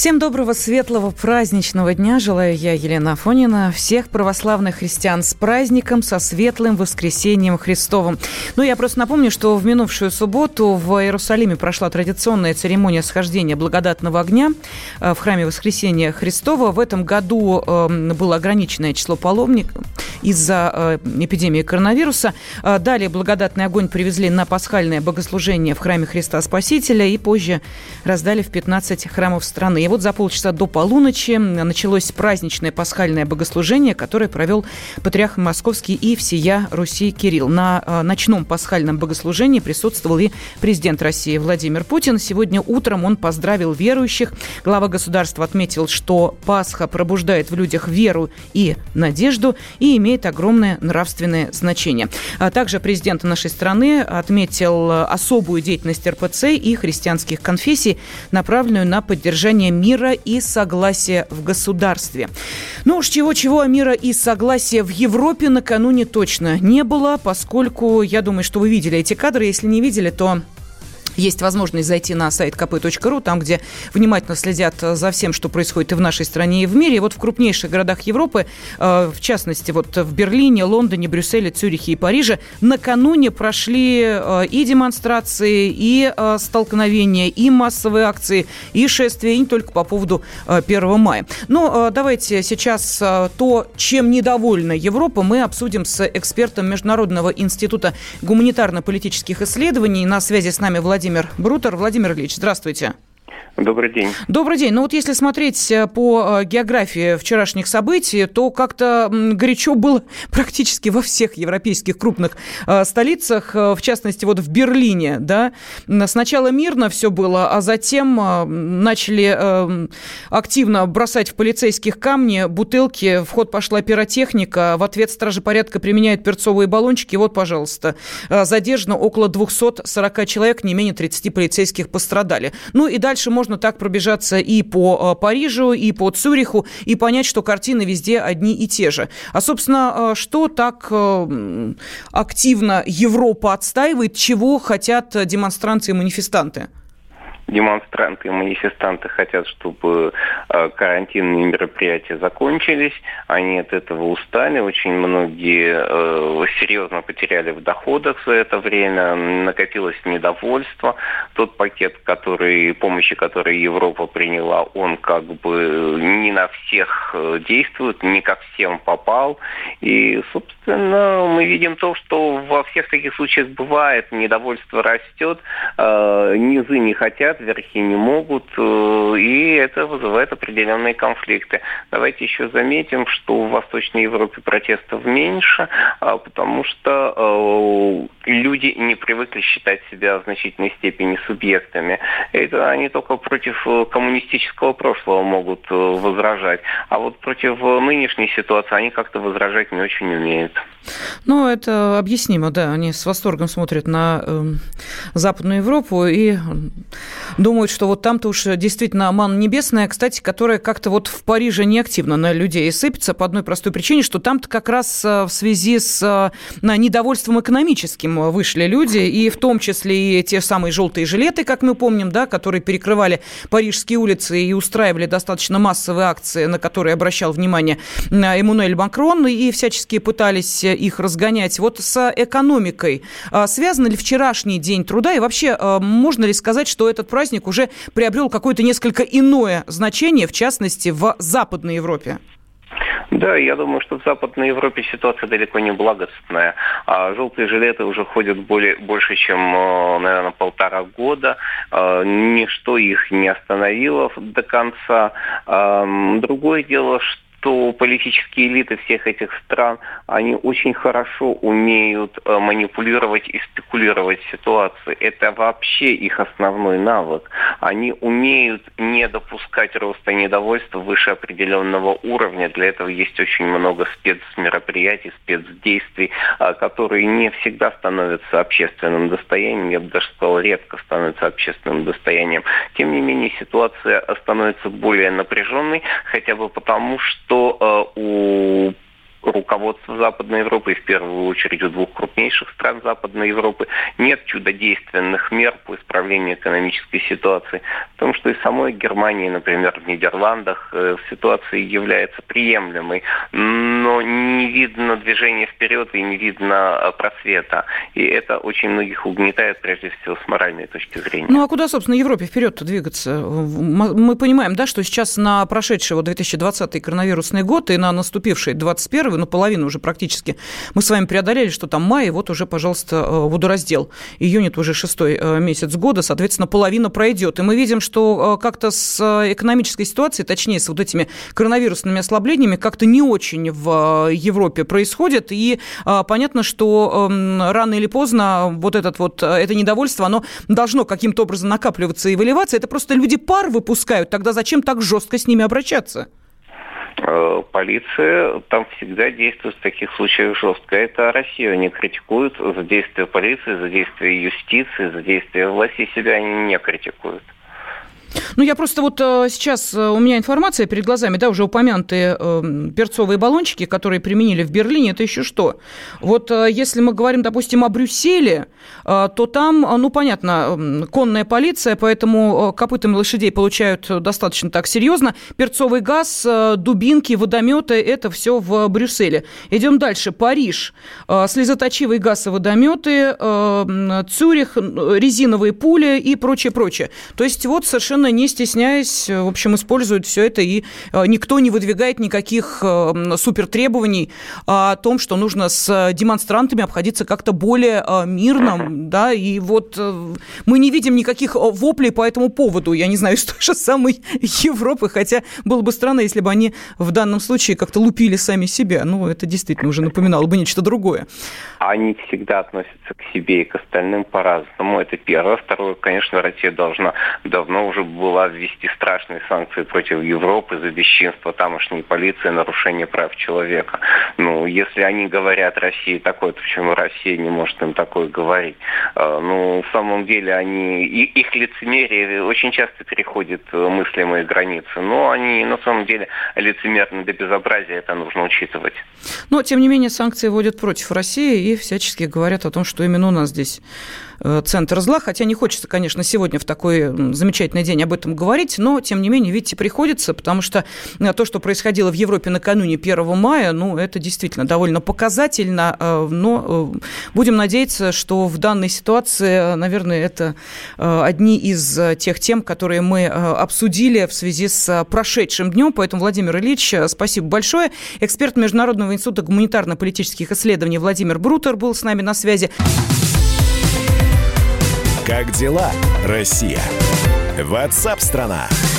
Всем доброго, светлого, праздничного дня. Желаю я, Елена Афонина, всех православных христиан с праздником, со светлым воскресением Христовым. Ну, я просто напомню, что в минувшую субботу в Иерусалиме прошла традиционная церемония схождения благодатного огня э, в храме Воскресения Христова. В этом году э, было ограниченное число паломников из-за э, эпидемии коронавируса. Далее благодатный огонь привезли на пасхальное богослужение в храме Христа Спасителя и позже раздали в 15 храмов страны. Вот за полчаса до полуночи началось праздничное пасхальное богослужение, которое провел патриарх Московский и всея Руси Кирилл. На э, ночном пасхальном богослужении присутствовал и президент России Владимир Путин. Сегодня утром он поздравил верующих. Глава государства отметил, что Пасха пробуждает в людях веру и надежду и имеет огромное нравственное значение. А также президент нашей страны отметил особую деятельность РПЦ и христианских конфессий, направленную на поддержание мира и согласия в государстве. Ну уж чего-чего, а мира и согласия в Европе накануне точно не было, поскольку, я думаю, что вы видели эти кадры. Если не видели, то есть возможность зайти на сайт kp.ru, там, где внимательно следят за всем, что происходит и в нашей стране, и в мире. И вот в крупнейших городах Европы, э, в частности, вот в Берлине, Лондоне, Брюсселе, Цюрихе и Париже, накануне прошли э, и демонстрации, и э, столкновения, и массовые акции, и шествия, и не только по поводу 1 мая. Но давайте сейчас то, чем недовольна Европа, мы обсудим с экспертом Международного института гуманитарно-политических исследований. На связи с нами Владимир Владимир Брутер. Владимир Ильич, здравствуйте. Добрый день. Добрый день. Ну вот если смотреть э, по э, географии вчерашних событий, то как-то горячо было практически во всех европейских крупных э, столицах, в частности вот в Берлине, да. Сначала мирно все было, а затем начали активно бросать в полицейских камни, бутылки, в ход пошла пиротехника, в ответ стражи порядка применяют перцовые баллончики. Вот, пожалуйста, задержано около 240 человек, не менее 30 полицейских пострадали. Ну и дальше можно так пробежаться и по э, Парижу, и по Цюриху, и понять, что картины везде одни и те же. А, собственно, э, что так э, активно Европа отстаивает, чего хотят демонстранты и манифестанты? Демонстранты и манифестанты хотят, чтобы э, карантинные мероприятия закончились. Они от этого устали. Очень многие э, серьезно потеряли в доходах за это время. Накопилось недовольство. Тот пакет, который, помощи, который Европа приняла, он как бы не на всех э, действует, не ко всем попал. И, собственно, мы видим то, что во всех таких случаях бывает. Недовольство растет, низы не хотят, верхи не могут, э, и это вызывает определенные конфликты. Давайте еще заметим, что в Восточной Европе протестов меньше, а, потому что э, люди не привыкли считать себя в значительной степени субъектами. Это они только против э, коммунистического прошлого могут возражать, а вот против нынешней ситуации они как-то возражать не очень умеют. Ну, это объяснимо, да. Они с восторгом смотрят на э, Западную Европу и думают, что вот там-то уж действительно ман небесная, кстати, которая как-то вот в Париже неактивно на людей сыпется по одной простой причине, что там-то как раз э, в связи с э, недовольством экономическим вышли люди, и в том числе и те самые желтые жилеты, как мы помним, да, которые перекрывали парижские улицы и устраивали достаточно массовые акции, на которые обращал внимание э, Эммануэль Макрон, и всячески пытались их разгонять. Вот с экономикой связан ли вчерашний день труда, и вообще можно ли сказать, что этот праздник уже приобрел какое-то несколько иное значение, в частности, в Западной Европе? Да, я думаю, что в Западной Европе ситуация далеко не благостная. А желтые жилеты уже ходят более, больше, чем, э, наверное, полтора года. А, ничто их не остановило до конца. Другое дело, что что политические элиты всех этих стран, они очень хорошо умеют э, манипулировать и спекулировать ситуацией. Это вообще их основной навык. Они умеют не допускать роста недовольства выше определенного уровня. Для этого есть очень много спецмероприятий, спецдействий, э, которые не всегда становятся общественным достоянием, я бы даже сказал, редко становятся общественным достоянием. Тем не менее, ситуация становится более напряженной, хотя бы потому, что э, у руководства Западной Европы, и в первую очередь у двух крупнейших стран Западной Европы, нет чудодейственных мер по исправлению экономической ситуации. Потому что и самой Германии, например, в Нидерландах э, ситуация является приемлемой, но не видно движения вперед и не видно э, просвета. И это очень многих угнетает, прежде всего, с моральной точки зрения. Ну а куда, собственно, Европе вперед-то двигаться? Мы понимаем, да, что сейчас на прошедший вот 2020 коронавирусный год и на наступивший 2021 первый, ну, половину уже практически мы с вами преодолели, что там май, вот уже, пожалуйста, э, водораздел. Июнь – это уже шестой э, месяц года, соответственно, половина пройдет. И мы видим, что э, как-то с экономической ситуацией, точнее, с вот этими коронавирусными ослаблениями как-то не очень в Европе происходит. И понятно, что эм, рано или поздно вот, этот вот, это недовольство, оно должно каким-то образом накапливаться и выливаться. Это просто люди пар выпускают. Тогда зачем так жестко с ними обращаться? Э, полиция там всегда действует в таких случаях жестко. Это Россию они критикуют за действия полиции, за действия юстиции, за действия власти. Себя они не критикуют. Ну, я просто вот э, сейчас, э, у меня информация перед глазами, да, уже упомянутые э, перцовые баллончики, которые применили в Берлине, это еще что? Вот если мы говорим, допустим, о Брюсселе, то там, ну, понятно, конная полиция, поэтому копытами лошадей получают достаточно так серьезно. Перцовый газ, дубинки, водометы, это все в Брюсселе. Идем дальше. Париж. Слезоточивые газ и водометы, Цюрих, резиновые пули и прочее, прочее. То есть вот совершенно совершенно не стесняясь, в общем, используют все это, и э, никто не выдвигает никаких э, супер требований о том, что нужно с демонстрантами обходиться как-то более э, мирно, да, и вот мы не видим никаких воплей по этому поводу, я не знаю, из той же самой Европы, хотя было бы странно, если бы они в данном случае как-то лупили сами себя, ну, это действительно уже напоминало бы нечто другое. Они всегда относятся к себе и к остальным по-разному, это первое. Второе, конечно, Россия должна давно уже была ввести страшные санкции против Европы за бесчинство тамошней полиции, нарушение прав человека. Ну, если они говорят России такое, то почему Россия не может им такое говорить? А, ну, в самом деле, они, их лицемерие очень часто переходит мыслимые границы, но они на самом деле лицемерны до безобразия, это нужно учитывать. Но, тем не менее, санкции вводят против России и всячески говорят о том, что именно у нас здесь Э, центр зла, хотя не хочется, конечно, сегодня в такой замечательный день об этом говорить, но, тем не менее, видите, приходится, потому что э, то, что происходило в Европе накануне 1 мая, ну, это действительно довольно показательно, э, но будем надеяться, что в данной ситуации, наверное, это одни из тех тем, которые мы обсудили в связи с прошедшим днем, поэтому, Владимир Ильич, спасибо большое. Эксперт Международного института гуманитарно-политических исследований Владимир Брутер был с нами на связи. Как дела, Россия? Ватсап-страна! страна